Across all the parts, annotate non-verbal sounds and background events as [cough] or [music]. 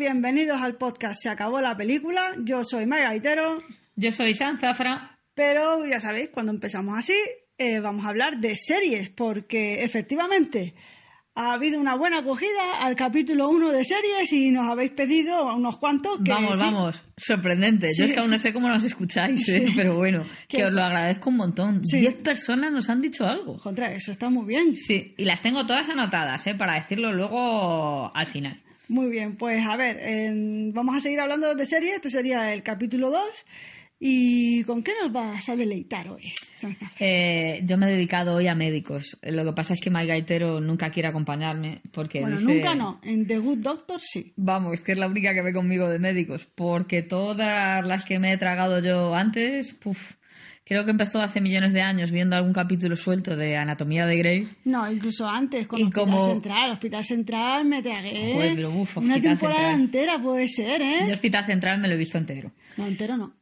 Bienvenidos al podcast Se acabó la película. Yo soy Mike Gaitero, Yo soy San Zafra. pero ya sabéis, cuando empezamos así, eh, vamos a hablar de series, porque efectivamente ha habido una buena acogida al capítulo 1 de series y nos habéis pedido unos cuantos que Vamos, sí, vamos. Sorprendente. Yo es que aún no sé cómo nos escucháis, ¿eh? Pero bueno, Que os lo agradezco un montón. Diez personas nos han dicho algo. Contra, eso está muy bien. Sí, y las tengo todas anotadas, ¿eh? Para decirlo luego al final. Muy bien, pues a ver, eh, vamos a seguir hablando de series. Este sería el capítulo 2. ¿Y con qué nos vas a deleitar hoy? Eh, yo me he dedicado hoy a médicos. Lo que pasa es que Mike Gaitero nunca quiere acompañarme porque Bueno, dice- nunca no. En The Good Doctor sí. Vamos, que es la única que ve conmigo de médicos, porque todas las que me he tragado yo antes, puf, creo que empezó hace millones de años viendo algún capítulo suelto de Anatomía de Grey. No, incluso antes, con Y Hospital como- Central. Hospital Central me tragué Joder, pero uf, una temporada Central. entera, puede ser, ¿eh? Yo Hospital Central me lo he visto entero. No, entero no.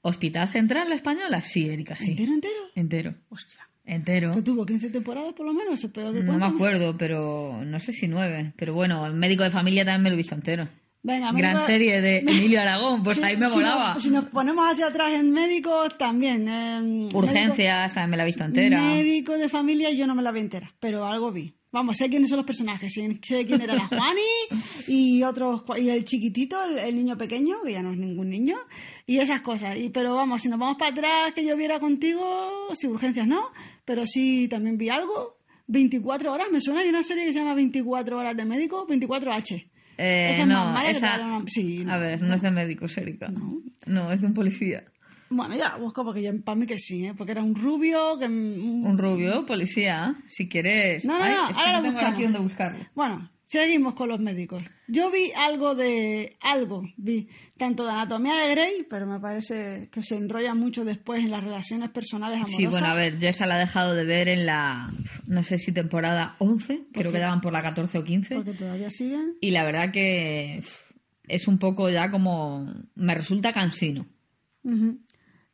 ¿Hospital Central la española? Sí, Erika, sí. ¿Entero, entero? Entero. Hostia. Entero. Que tuvo 15 temporadas por lo menos, No me acuerdo, pero no sé si nueve. Pero bueno, el médico de familia también me lo he visto entero. Venga, Gran médico- serie de [laughs] Emilio Aragón, pues ahí me si volaba. si nos ponemos hacia atrás en médicos, también. eh, Urgencias, también me la he visto entera. médico de familia, yo no me la vi entera, pero algo vi. Vamos, sé quiénes son los personajes. Sé quién era la [laughs] Juani y otros y el chiquitito, el, el niño pequeño, que ya no es ningún niño, y esas cosas. Y, pero vamos, si nos vamos para atrás, que yo viera contigo, si urgencias no, pero sí también vi algo. 24 horas, me suena, hay una serie que se llama 24 horas de médico, 24H. Eh, Esa es no, más mala que esa... la- sí, no. A ver, no es de médicos, Erika. No. es de un policía. Bueno, ya busco porque ya para mí que sí, ¿eh? porque era un rubio, que un, rubio, policía, si quieres. No, no, Ay, no, ahora no lo tengo buscamos. aquí donde buscarlo. Bueno, seguimos con los médicos. Yo vi algo de. Algo, vi. Tanto de Anatomía de Grey, pero me parece que se enrolla mucho después en las relaciones personales amorosas. Sí, bueno, a ver, yo esa la he dejado de ver en la, no sé si temporada 11, creo que daban por la 14 o 15. Porque todavía siguen. Y la verdad que es un poco ya como, me resulta cansino.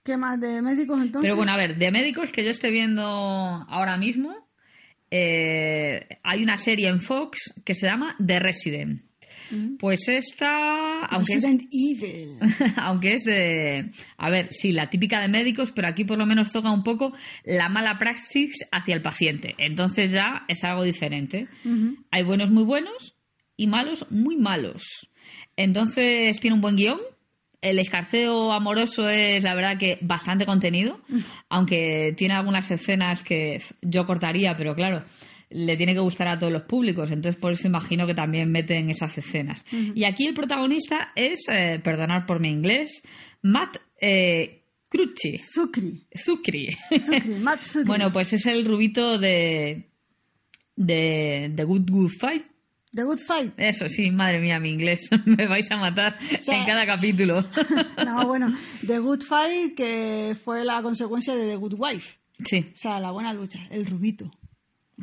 ¿Qué más de médicos entonces? Pero bueno, a ver, de médicos que yo estoy viendo ahora mismo, eh, hay una serie en Fox que se llama The Resident. Pues esta, aunque es, Resident Evil. [laughs] aunque es de, a ver, sí, la típica de médicos, pero aquí por lo menos toca un poco la mala praxis hacia el paciente. Entonces ya es algo diferente. Hay buenos muy buenos y malos muy malos. Entonces tiene un buen guion. El escarceo amoroso es, la verdad, que bastante contenido, [laughs] aunque tiene algunas escenas que yo cortaría, pero claro, le tiene que gustar a todos los públicos, entonces por eso imagino que también meten esas escenas. Y aquí el protagonista es, eh, perdonad por mi inglés, Matt eh, Crucci, Zucri. Zucri. Zucri, Matt [laughs] Zucri. bueno, pues es el rubito de, de, de Good Good Fight. The Good Fight. Eso sí, madre mía, mi inglés. [laughs] Me vais a matar sea- en cada capítulo. [laughs] No, bueno, [laughs] The Good Fight, que fue la consecuencia de The Good Wife. sí, O sea, la buena lucha, el rubito.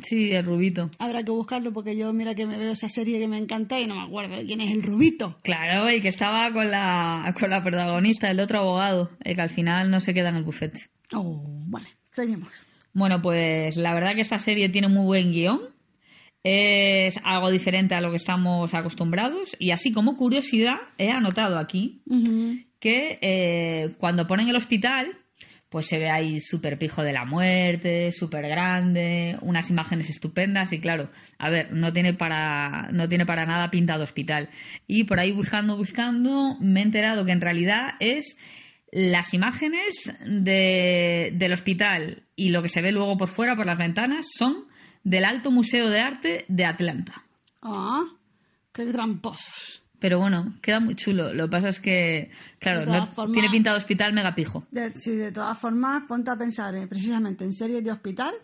sí, el rubito. Habrá que buscarlo porque yo, mira que me veo esa serie que me encanta y no me acuerdo de quién es el rubito. Claro, y que estaba con la, con la protagonista, el otro abogado, el que al final no se queda en el bufete. Oh, vale, seguimos. Bueno, pues la verdad que esta serie tiene muy buen guion. Es algo diferente a lo que estamos acostumbrados. Y así como curiosidad, he anotado aquí que eh, cuando ponen el hospital, pues se ve ahí súper pijo de la muerte, súper grande, unas imágenes estupendas y claro, a ver, no tiene para, no tiene para nada pinta de hospital. Y por ahí buscando, buscando, me he enterado que en realidad es las imágenes de- del hospital y lo que se ve luego por fuera, por las ventanas, son del Alto Museo de Arte de Atlanta. Ah, qué tramposos. Pero bueno, queda muy chulo. Lo que pasa es que, claro, no- formas- tiene pinta de hospital mega pijo. De, sí, de todas formas, ponte a pensar eh, precisamente en series de hospital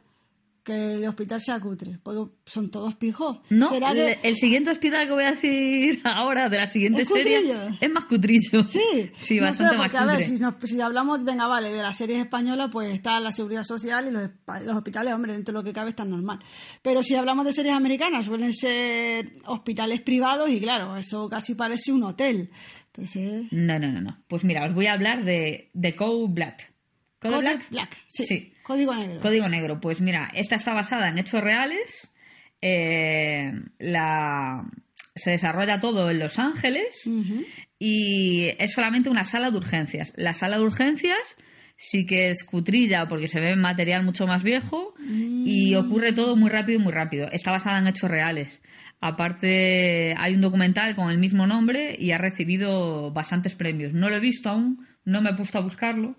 que el hospital sea cutre, porque son todos pijos. No, ¿Será el, que- el siguiente hospital que voy a decir [laughs] ahora de la siguiente ¿Es serie cutrillo? es más cutrillo. Sí, sí, no bastante sé, más porque, a ver, si, nos- si hablamos, venga, vale, de las series españolas, pues está la seguridad social y los, los hospitales, hombre, dentro de lo que cabe está normal. Pero si hablamos de series americanas, suelen ser hospitales privados y claro, eso casi parece un hotel. Entonces, No, no, no, no. Pues mira, os voy a hablar de, de Code Black. ¿Code Code Black? Black, sí, Sí. Código negro. Código Negro. Pues mira, esta está basada en hechos reales. eh, la, se desarrolla todo en Los Ángeles y es solamente una sala de urgencias. La sala de urgencias sí que es cutrilla porque se ve material mucho más viejo y ocurre todo muy rápido y muy rápido. Está basada en hechos reales. Aparte, hay un documental con el mismo nombre y ha recibido bastantes premios. No lo he visto aún, no me he puesto a buscarlo.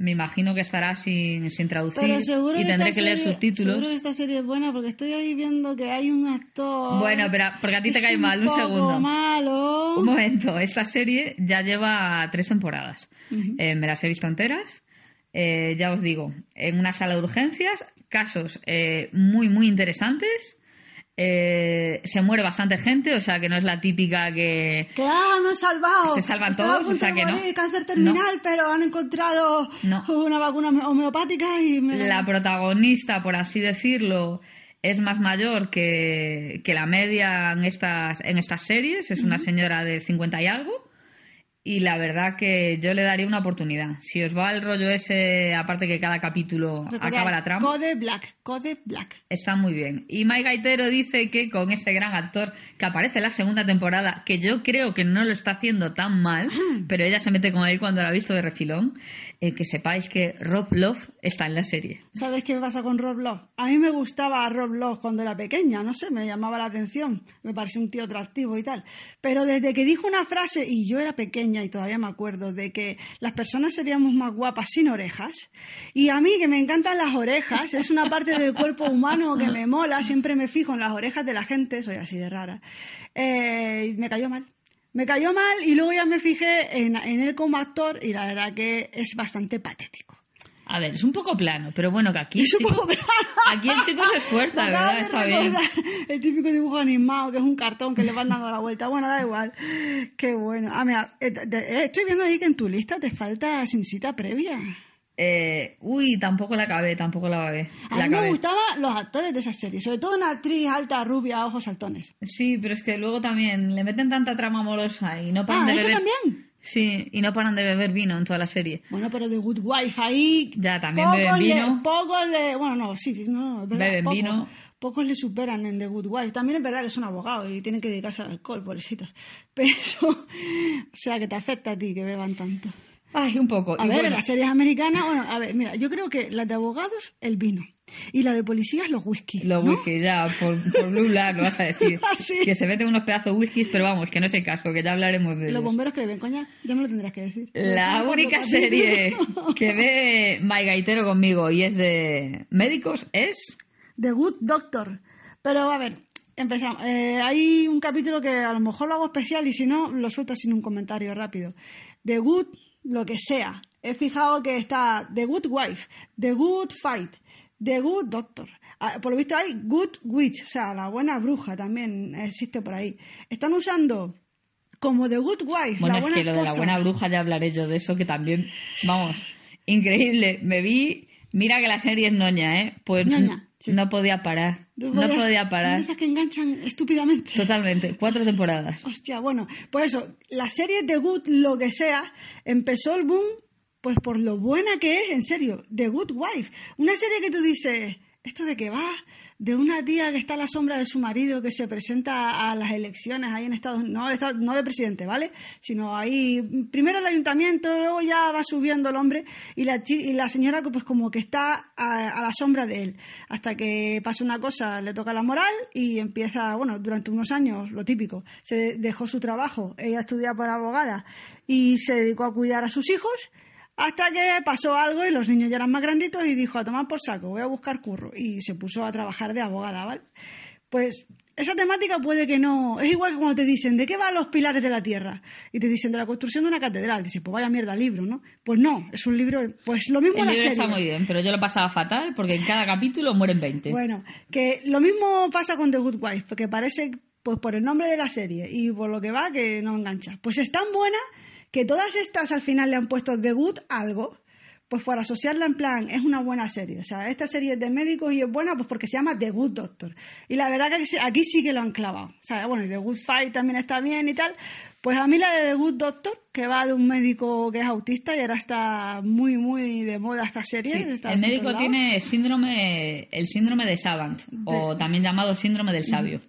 Me imagino que estará sin, sin traducir y tendré que leer serie- subtítulos. Seguro que esta serie es buena porque estoy ahí viendo que hay un actor. Bueno, pero porque a ti te cae mal, un segundo. malo. Un momento, esta serie ya lleva tres temporadas. Eh, me las he visto enteras. Eh, ya os digo, en una sala de urgencias, casos eh, muy, muy interesantes. Eh, se muere bastante gente, o sea que no es la típica que... Claro, me han salvado. Se salvan Estaba a todos, o punto sea de que no. morir, cáncer terminal, pero han encontrado No. una vacuna home- homeopática y me La protagonista, por así decirlo, es más mayor que, que la media en estas, en estas series. Es una señora de 50 y algo. Y la verdad que yo le daría una oportunidad. Si os va el rollo ese, aparte que cada capítulo Recordad, acaba la trama, Code Black, Code Black. está muy bien. Y Mike Gaitero dice que con ese gran actor que aparece en la segunda temporada, que yo creo que no lo está haciendo tan mal, [clears throat] pero ella se mete con él cuando lo ha visto de refilón, eh, que sepáis que Rob Love está en la serie. ¿Sabes qué me pasa con Rob Love? A mí me gustaba Rob Love cuando era pequeña, no sé, me llamaba la atención, me parecía un tío atractivo y tal. Pero desde que dijo una frase, y yo era pequeña y todavía me acuerdo, de que las personas seríamos más guapas sin orejas, y a mí que me encantan las orejas, es una parte del cuerpo humano que me mola, siempre me fijo en las orejas de la gente, soy así de rara, eh, me cayó mal. Me cayó mal y luego ya me fijé en, en él como actor y la verdad que es bastante patético. A ver, es un poco plano, pero bueno, que aquí, Es un poco plano. aquí el chico se esfuerza, verdad, está bien. El típico dibujo animado, que es un cartón que le van dando la vuelta. Bueno, da igual. Qué bueno. Ah, mira, eh, eh, estoy viendo ahí que en tu lista te falta sin cita previa. Eh, uy, tampoco la acabé, tampoco la acabé. A La mí me gustaban los actores de esa serie, sobre todo una actriz alta, rubia, ojos saltones. Sí, pero es que luego también le meten tanta trama amorosa y no paran Ah, de ¿eso beber. también? Sí, y no paran de beber vino en toda la serie. Bueno, pero The Good Wife ahí... Ya, también pocos beben le- vino. pocos le... Bueno, no, sí, sí, no, no, verdad, Beben pocos, vino. Pocos le superan en The Good Wife. También es verdad que son abogados y tienen que dedicarse al alcohol, pobrecitos. [laughs] Pero, o sea, que te afecta a ti que beban tanto. Ay, un poco. A y ver, bueno, en las series americanas, bueno, a ver, mira, yo creo que las de abogados, el vino. Y la de policías, los whisky. Los ¿no? whisky, ya, por, por Blue Black lo vas a decir. [laughs] Ah, sí. Que se meten unos pedazos de whiskies, pero vamos, que no es el caso, que ya hablaremos de Los ellos. bomberos que beben coñac, ya me lo tendrás que decir. La única serie [laughs] que ve Mike Gaitero conmigo y es de médicos es... The Good Doctor. Pero a ver, empezamos. Eh, hay un capítulo que a lo mejor lo hago especial y si no, lo suelto sin un comentario rápido. The Good, lo que sea. He fijado que está The Good Wife, The Good Fight, The Good Doctor. Ah, Por lo visto hay Good Witch, o sea, la buena bruja también existe por ahí. Están usando como The Good Wife, Bueno, la es buena que lo de la buena bruja ya hablaré yo de eso, que también, vamos, increíble. Me vi, mira que la serie es noña, ¿eh? Pues Ñoña, sí. no podía parar, no podía Son parar. de esas que enganchan estúpidamente. Totalmente, cuatro temporadas. [laughs] Hostia, bueno, pues eso, la serie The Good, lo que sea, empezó el boom, pues por lo buena que es, en serio, The Good Wife. Una serie que tú dices, ¿esto de qué va? De una tía que está a la sombra de su marido que se presenta a las elecciones ahí en Estados Unidos, no de, no de presidente, ¿vale? Sino ahí, primero el ayuntamiento, luego ya va subiendo el hombre y la, y la señora pues como que está a, a la sombra de él. Hasta que pasa una cosa, le toca la moral y empieza, bueno, durante unos años, lo típico, se dejó su trabajo, ella estudia para abogada y se dedicó a cuidar a sus hijos hasta que pasó algo y los niños ya eran más granditos y dijo a tomar por saco, voy a buscar curro. Y se puso a trabajar de abogada, ¿vale? Pues esa temática puede que no. Es igual que cuando te dicen, ¿de qué van los pilares de la Tierra? Y te dicen, de la construcción de una catedral. Dices, pues vaya mierda libro, ¿no? Pues no, es un libro. Pues lo mismo El la libro serie. está muy bien, pero yo lo pasaba fatal porque en cada capítulo mueren 20. Bueno, que lo mismo pasa con The Good Wife, porque parece, pues por el nombre de la serie y por lo que va, que no engancha. Pues es tan buena que todas estas al final le han puesto The Good algo. Pues por asociarla en plan, es una buena serie. O sea, esta serie es de médicos y es buena pues porque se llama The Good Doctor. Y la verdad que aquí sí que lo han clavado. O sea, bueno, y The Good Fight también está bien y tal. Pues a mí la de The Good Doctor, que va de un médico que es autista y ahora está muy, muy de moda esta serie. Sí, está el médico tiene síndrome, el síndrome de Savant, o también llamado síndrome del sabio.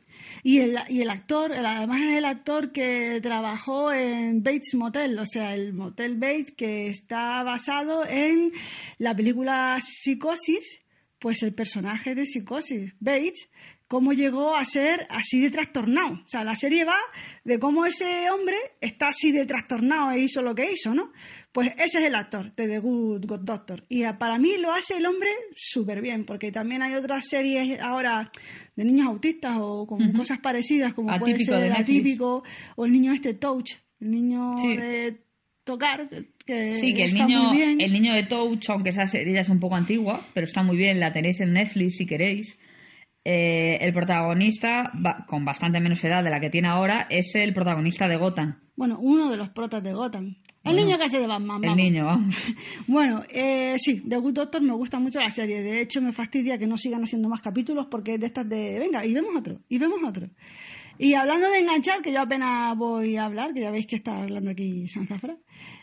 Y el, y el actor, además es el actor que trabajó en Bates Motel, o sea, el Motel Bates, que está basado en la película Psicosis, pues el personaje de Psicosis, Bates, cómo llegó a ser así de trastornado. O sea, la serie va de cómo ese hombre está así de trastornado e hizo lo que hizo, ¿no? Pues ese es el actor de The Good, Good Doctor. Y eh, para mí lo hace el hombre súper bien, porque también hay otras series ahora de niños autistas o con cosas parecidas, como puede Atípico ser de el atípico o el niño este Touch, el niño Sí. de tocar, que Sí, que el niño, muy bien. el niño de Touch, aunque esa serie ya es un poco antigua, pero está muy bien, la tenéis en Netflix si queréis. Eh, el protagonista, con bastante menos edad de la que tiene ahora, es el protagonista de Gotham. Bueno, uno de los protas de Gotham. El niño que hace de Batman. El vamos. niño, vamos. [laughs] Bueno, eh, sí, The Good Doctor me gusta mucho la serie. De hecho, me fastidia que no sigan haciendo más capítulos porque es de estas de, venga, y vemos otro, y vemos otro. Y hablando de enganchar, que yo apenas voy a hablar, que ya veis que está hablando aquí Sanzafra,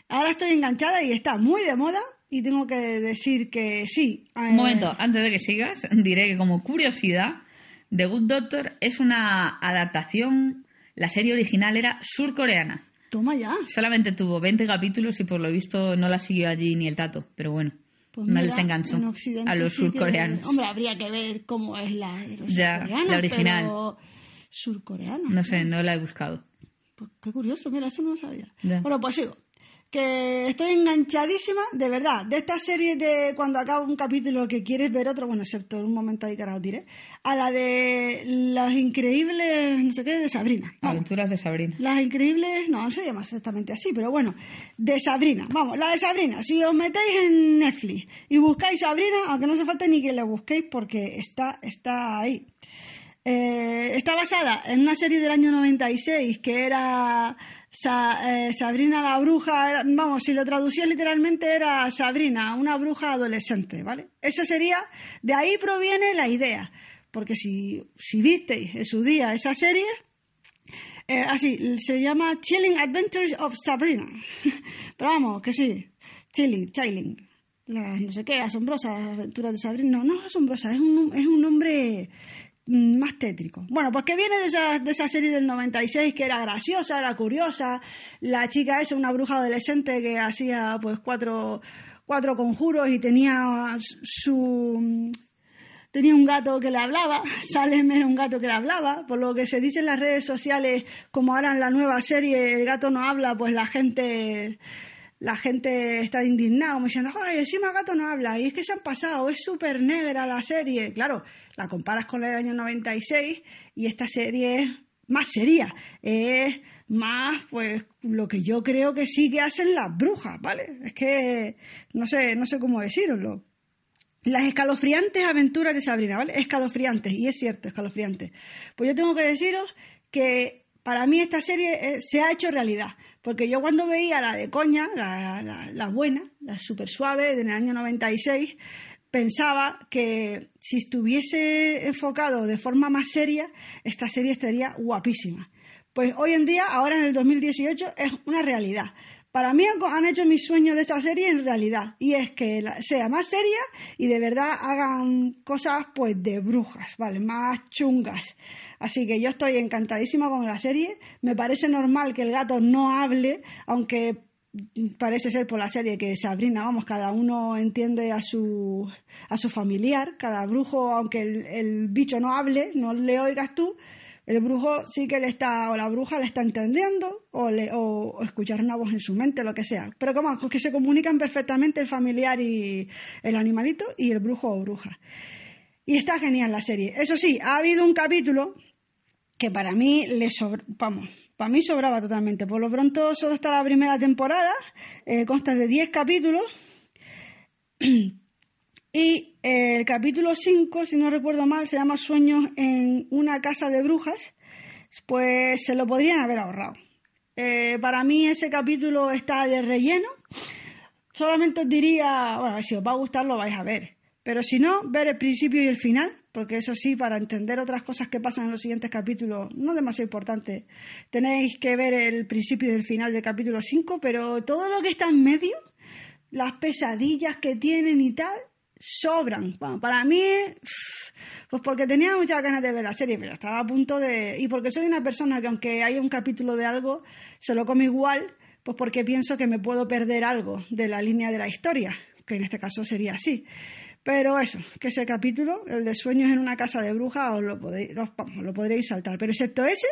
ahora estoy enganchada y está muy de moda y tengo que decir que sí. Un momento, antes de que sigas, [laughs] diré que como curiosidad, The Good Doctor es una adaptación, la serie original era surcoreana. Toma ya. Solamente tuvo 20 capítulos y por lo visto no la siguió allí ni el tato, pero bueno, Pues no mira, les enganchó en Occidente a los sí surcoreanos. hombre, habría que ver cómo es la los Ya, la original. pero surcoreanos. No sé, no la he buscado. Pues qué curioso, mira, eso no lo sabía. Ya. Bueno, pues sigo. Que estoy enganchadísima, de verdad, de esta serie de cuando acaba un capítulo que quieres ver otro, bueno, excepto en un momento ahí que ahora os diré, a la de las increíbles, no sé qué, de Sabrina. Aventuras de Sabrina. Las increíbles, no, no se llama exactamente así, pero bueno, de Sabrina. Vamos, la de Sabrina. Si os metéis en Netflix y buscáis Sabrina, aunque no hace falta ni que la busquéis porque está, está ahí. Eh, está basada en una serie del año 96 que era Eh, Sabrina la bruja, era- vamos, si lo traducía literalmente era Sabrina, una bruja adolescente, ¿vale? Esa sería, de ahí proviene la idea, porque si, si visteis en su día esa serie, eh, así, se llama Chilling Adventures of Sabrina. [laughs] Pero vamos, que sí, Chilling, Chilling. No sé qué, asombrosas aventuras de Sabrina. No, no es asombrosa, es un, es un nombre más tétrico. Bueno, pues que viene de esa, de esa serie del 96 que era graciosa, era curiosa. La chica es una bruja adolescente que hacía pues cuatro, cuatro conjuros y tenía su tenía un gato que le hablaba, [laughs] Salem era un gato que le hablaba, por lo que se dice en las redes sociales, como ahora en la nueva serie el gato no habla, pues la gente la gente está indignada, como diciendo, ay, encima gato no habla, y es que se han pasado, es súper negra la serie. Claro, la comparas con la del año 96 y esta serie es más seria, es más, pues, lo que yo creo que sí que hacen las brujas, ¿vale? Es que no sé, no sé cómo deciroslo. Las escalofriantes aventuras de Sabrina, ¿vale? Escalofriantes, y es cierto, escalofriantes. Pues yo tengo que deciros que para mí esta serie eh, se ha hecho realidad. Porque yo cuando veía la de coña, la, la- buena, la súper suave, del año 96, pensaba que si estuviese enfocado de forma más seria, esta serie estaría guapísima. Pues hoy en día, ahora en el 2018, es una realidad. Para mí han- hecho mi sueño de esta serie en realidad y es que sea más seria y de verdad hagan cosas pues de brujas, ¿vale? Más chungas. Así que yo estoy encantadísima con la serie. Me parece normal que el gato no hable, aunque parece ser por la serie que Sabrina, vamos, cada uno entiende a su, a su familiar, cada brujo, aunque el, el bicho no hable, no le oigas tú, el brujo sí que le está, o la bruja le está entendiendo, o, escuchar una voz en su mente, lo que sea. Pero como que se comunican perfectamente el familiar y el animalito y el brujo o bruja. Y está genial la serie. Eso sí, ha habido un capítulo que para mí le sobra, vamos, para mí sobraba totalmente. Por lo pronto solo está la primera temporada, eh, consta de 10 capítulos. [clears throat] Y eh, el capítulo 5, si no recuerdo mal, se llama Sueños en una casa de brujas, pues se lo podrían haber ahorrado. Eh, para mí ese capítulo está de relleno. Solamente os diría, bueno, si os va a gustar lo vais a ver. Pero si no, ver el principio y el final, porque eso sí, para entender otras cosas que pasan en los siguientes capítulos, no demasiado importante. Tenéis que ver el principio y el final del capítulo 5, pero todo lo que está en medio, las pesadillas que tienen y tal, sobran. Para mí, pues porque tenía muchas ganas de ver la serie, pero estaba a punto de... Y porque soy una persona que aunque haya un capítulo de algo, se lo come igual, pues porque pienso que me puedo perder algo de la línea de la historia, que en este caso sería así. Pero eso, que ese capítulo, el de sueños en una casa de brujas, os lo, podéis, lo podréis saltar. Pero excepto ese,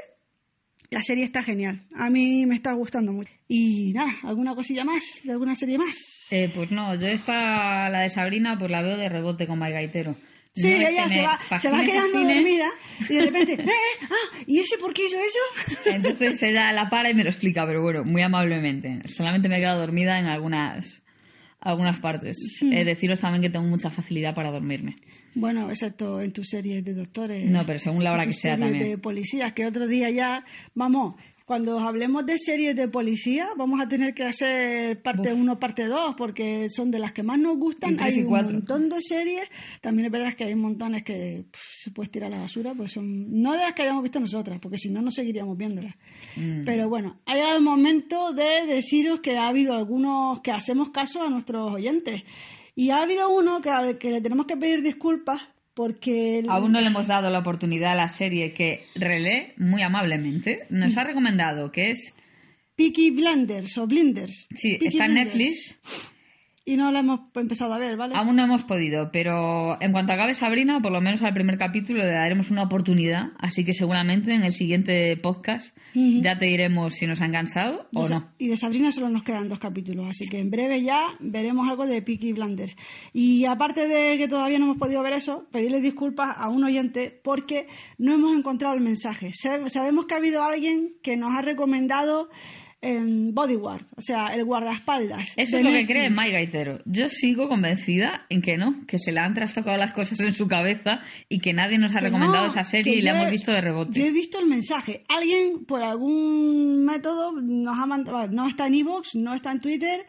la serie está genial. A mí me está gustando mucho. Y nada, ¿alguna cosilla más? ¿De alguna serie más? Eh, pues no, yo esta, la de Sabrina, pues la veo de rebote con Mike Gaitero. Sí, No ella se va, se va quedando dormida y de repente, ¡eh, [laughs] eh! ¡Ah! ¿Y ese por qué hizo eso? Entonces ella la para y me lo explica, pero bueno, muy amablemente. Solamente me he quedado dormida en algunas, algunas partes. Eh, deciros también que tengo mucha facilidad para dormirme. Bueno, excepto en tus series de doctores. No, pero según la hora en que sea series también. de policías, que otro día ya, vamos, cuando hablemos de series de policía, vamos a tener que hacer parte 1, parte 2, porque son de las que más nos gustan. Hay un montón de series. También es verdad que hay montones que pff, se puede tirar a la basura, pues son no de las que hayamos visto nosotras, porque si no, no seguiríamos viéndolas. Mm. Pero bueno, ha llegado el momento de deciros que ha habido algunos que hacemos caso a nuestros oyentes. Y ha habido uno que, al que le tenemos que pedir disculpas porque... el- Aún no le hemos dado la oportunidad a la serie que Relé, muy amablemente, nos ha recomendado, que es, Peaky Blinders o Blinders. sí, Peaky está en. Netflix, Y no la hemos empezado a ver, ¿vale? aún no hemos podido, pero en cuanto acabe Sabrina, por lo menos al primer capítulo le daremos una oportunidad, así que seguramente en el siguiente podcast ya te diremos si nos ha enganchado De o no. Y de Sabrina solo nos quedan dos capítulos, así que en breve ya veremos algo de Peaky Blinders. Y aparte de que todavía no hemos podido ver eso, pedirle disculpas a un oyente porque no hemos encontrado el mensaje. Sa- Sabemos que ha habido alguien que nos ha recomendado Bodyguard, o sea, el guardaespaldas. Eso es lo que cree Mike Gaitero. Yo sigo convencida en que no, que se le han trastocado las cosas en su cabeza y que nadie nos ha Que recomendado no, esa serie y la hemos he- visto de rebote. Yo he visto el mensaje. Alguien, por algún método, nos ha mandado. No está en Evox, no está en Twitter.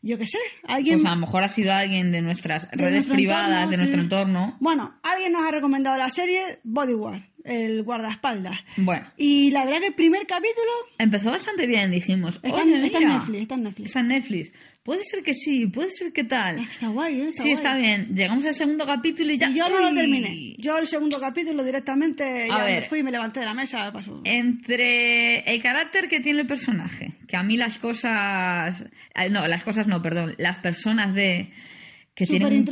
Yo qué sé. Alguien. Pues a lo mejor ha sido alguien de nuestras de redes privadas, entorno, de sí. nuestro entorno. Bueno, alguien nos ha recomendado la serie Bodyguard, el guardaespaldas. Bueno, Y la verdad que el primer capítulo empezó bastante bien, dijimos. está, "Oye, en, está en mira, Netflix. Está en Netflix. Está en Netflix. Puede ser que sí, puede ser que tal. Está guay, ¿eh? Está sí, guay. está bien. Llegamos al segundo capítulo y ya. Y yo no lo terminé. Yo el segundo capítulo directamente A ya me fui y me levanté de la mesa. Pasó. Entre el carácter que tiene el personaje, que a mí las cosas. eh, No, las cosas no, perdón. Las personas de. Que tienen.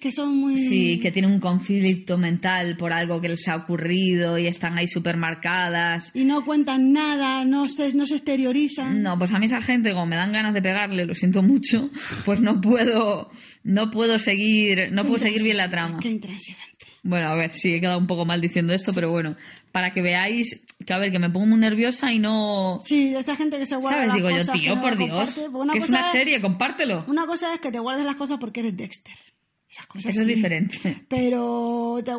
que son muy... Sí, que tienen un conflicto mental por algo que les ha ocurrido y están ahí súper marcadas. Y no cuentan nada, no se, no se exteriorizan. No, pues a mí esa gente, como me dan ganas de pegarle, lo siento mucho, pues no puedo, no puedo seguir, no Qué puedo seguir bien la trama. Qué. Bueno, a ver, sí, he quedado un poco mal diciendo esto, pero bueno, para que veáis que, a ver, que me pongo muy nerviosa y no... Sí, esta gente que se guarda ¿Sabes? las Digo yo, cosas, que tío, por Dios, que es una serie, compártelo. Una cosa es que te guardes las cosas porque eres Dexter. Esas cosas Eso es diferente. Pero te-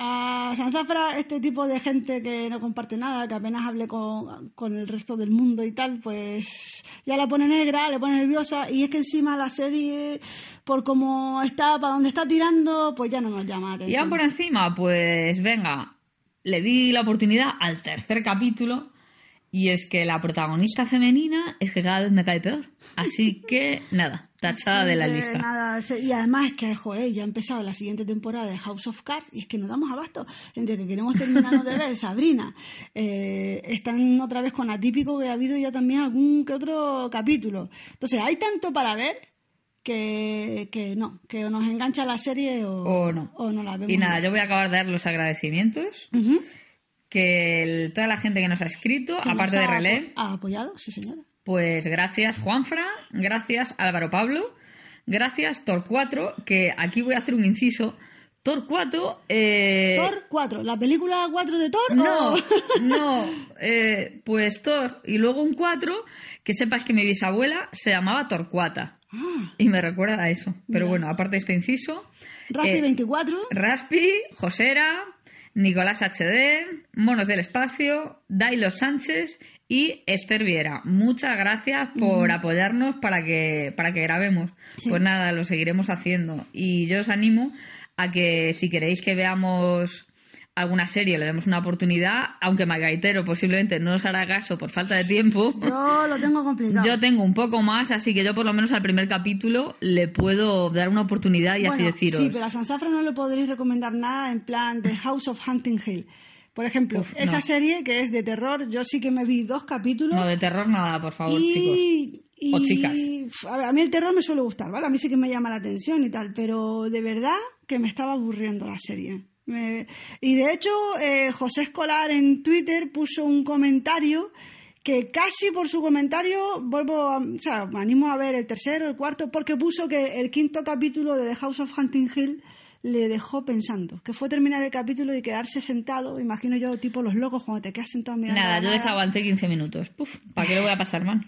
a Sanzafra, este tipo de gente que no comparte nada, que apenas hable con, con el resto del mundo y tal, pues ya la pone negra, le pone nerviosa. Y es que encima la serie, por cómo está, para donde está tirando, pues ya no nos llama la Y por encima, pues venga, le di la oportunidad al tercer capítulo y es que la protagonista femenina es que cada vez me cae peor. Así que nada, tachada de la lista. nada, y además es que, joder, ya ha empezado la siguiente temporada de House of Cards y es que nos damos abasto entre que queremos terminarnos de ver [laughs] Sabrina. Eh, están otra vez con Atípico que ha habido ya también algún que otro capítulo. Entonces, hay tanto para ver que, que no, que o nos engancha la serie o, O no. o no la vemos. Y nada, más. yo voy a acabar de dar los agradecimientos que el- toda la gente que nos ha escrito, Que aparte de ha Relé, Ha apoyado, sí señora. pues gracias Juanfra, gracias Álvaro Pablo, gracias Tor4, que aquí voy a hacer un inciso. Thor 4. eh, Thor 4, ¿la película 4 de Thor? No, o- [laughs] no, [laughs] eh, pues Thor y luego un 4, que sepas que mi bisabuela se llamaba Torcuata. Ah, Y me recuerda a eso. Pero bueno, aparte de este inciso. Raspi eh, 24. Raspi, Josera, Nicolás HD, Monos del Espacio, Dailo Sánchez y Esther Viera. Muchas gracias por apoyarnos para que, para que grabemos. Pues nada, lo seguiremos haciendo. Y yo os animo a que si queréis que veamos alguna serie, le demos una oportunidad, aunque Magaitero posiblemente no os hará caso por falta de tiempo. Yo lo tengo complicado. Yo tengo un poco más, así que yo por lo menos al primer capítulo le puedo dar una oportunidad y así deciros. Sí, pero a Sansafra no le podréis recomendar nada en plan The House of Hunting Hill. Por ejemplo, Uf, esa no. serie que es de terror, yo sí que me vi dos capítulos. No, de terror nada, por favor, chicos. y, y- O chicas. a, ver, a mí el terror me suele gustar, ¿vale? A mí sí que me llama la atención y tal, pero de verdad que me estaba aburriendo la serie. Me- y de hecho, eh, José Escolar en Twitter puso un comentario que casi por su comentario vuelvo a, o sea, me animo a ver el tercero, el cuarto, porque puso que el quinto capítulo de The House of Hunting Hill le dejó pensando, que fue terminar el capítulo y quedarse sentado, imagino yo, tipo los locos cuando te quedas sentado mirando Nada, yo desaguanté 15 minutos. Puf, ¿para qué lo voy a pasar mal?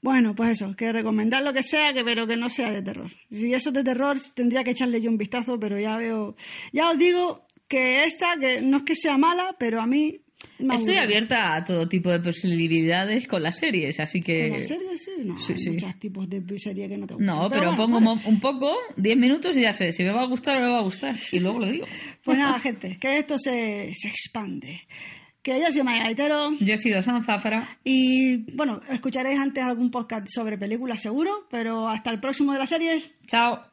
Bueno, pues eso, que recomendar lo que sea, que pero que no sea de terror. Si eso es de terror, tendría que echarle yo un vistazo, pero ya veo, ya os digo que esta, que no es que sea mala, pero a mí me Estoy aburre. abierta a todo tipo de posibilidades con las series, así que... ¿Con la serie? Sí, no, Sí, hay sí. muchos tipos de serie que no te gustan. No, pero, bueno, pongo un poco, 10 minutos y ya sé, si me va a gustar o no me va a gustar. Y luego lo digo. Pues nada, gente, que esto se, se expande. Que yo soy Maya Gaitero Yo he sido San Zafra. y, bueno, escucharéis antes algún podcast sobre películas seguro, pero hasta el próximo de las series. Chao.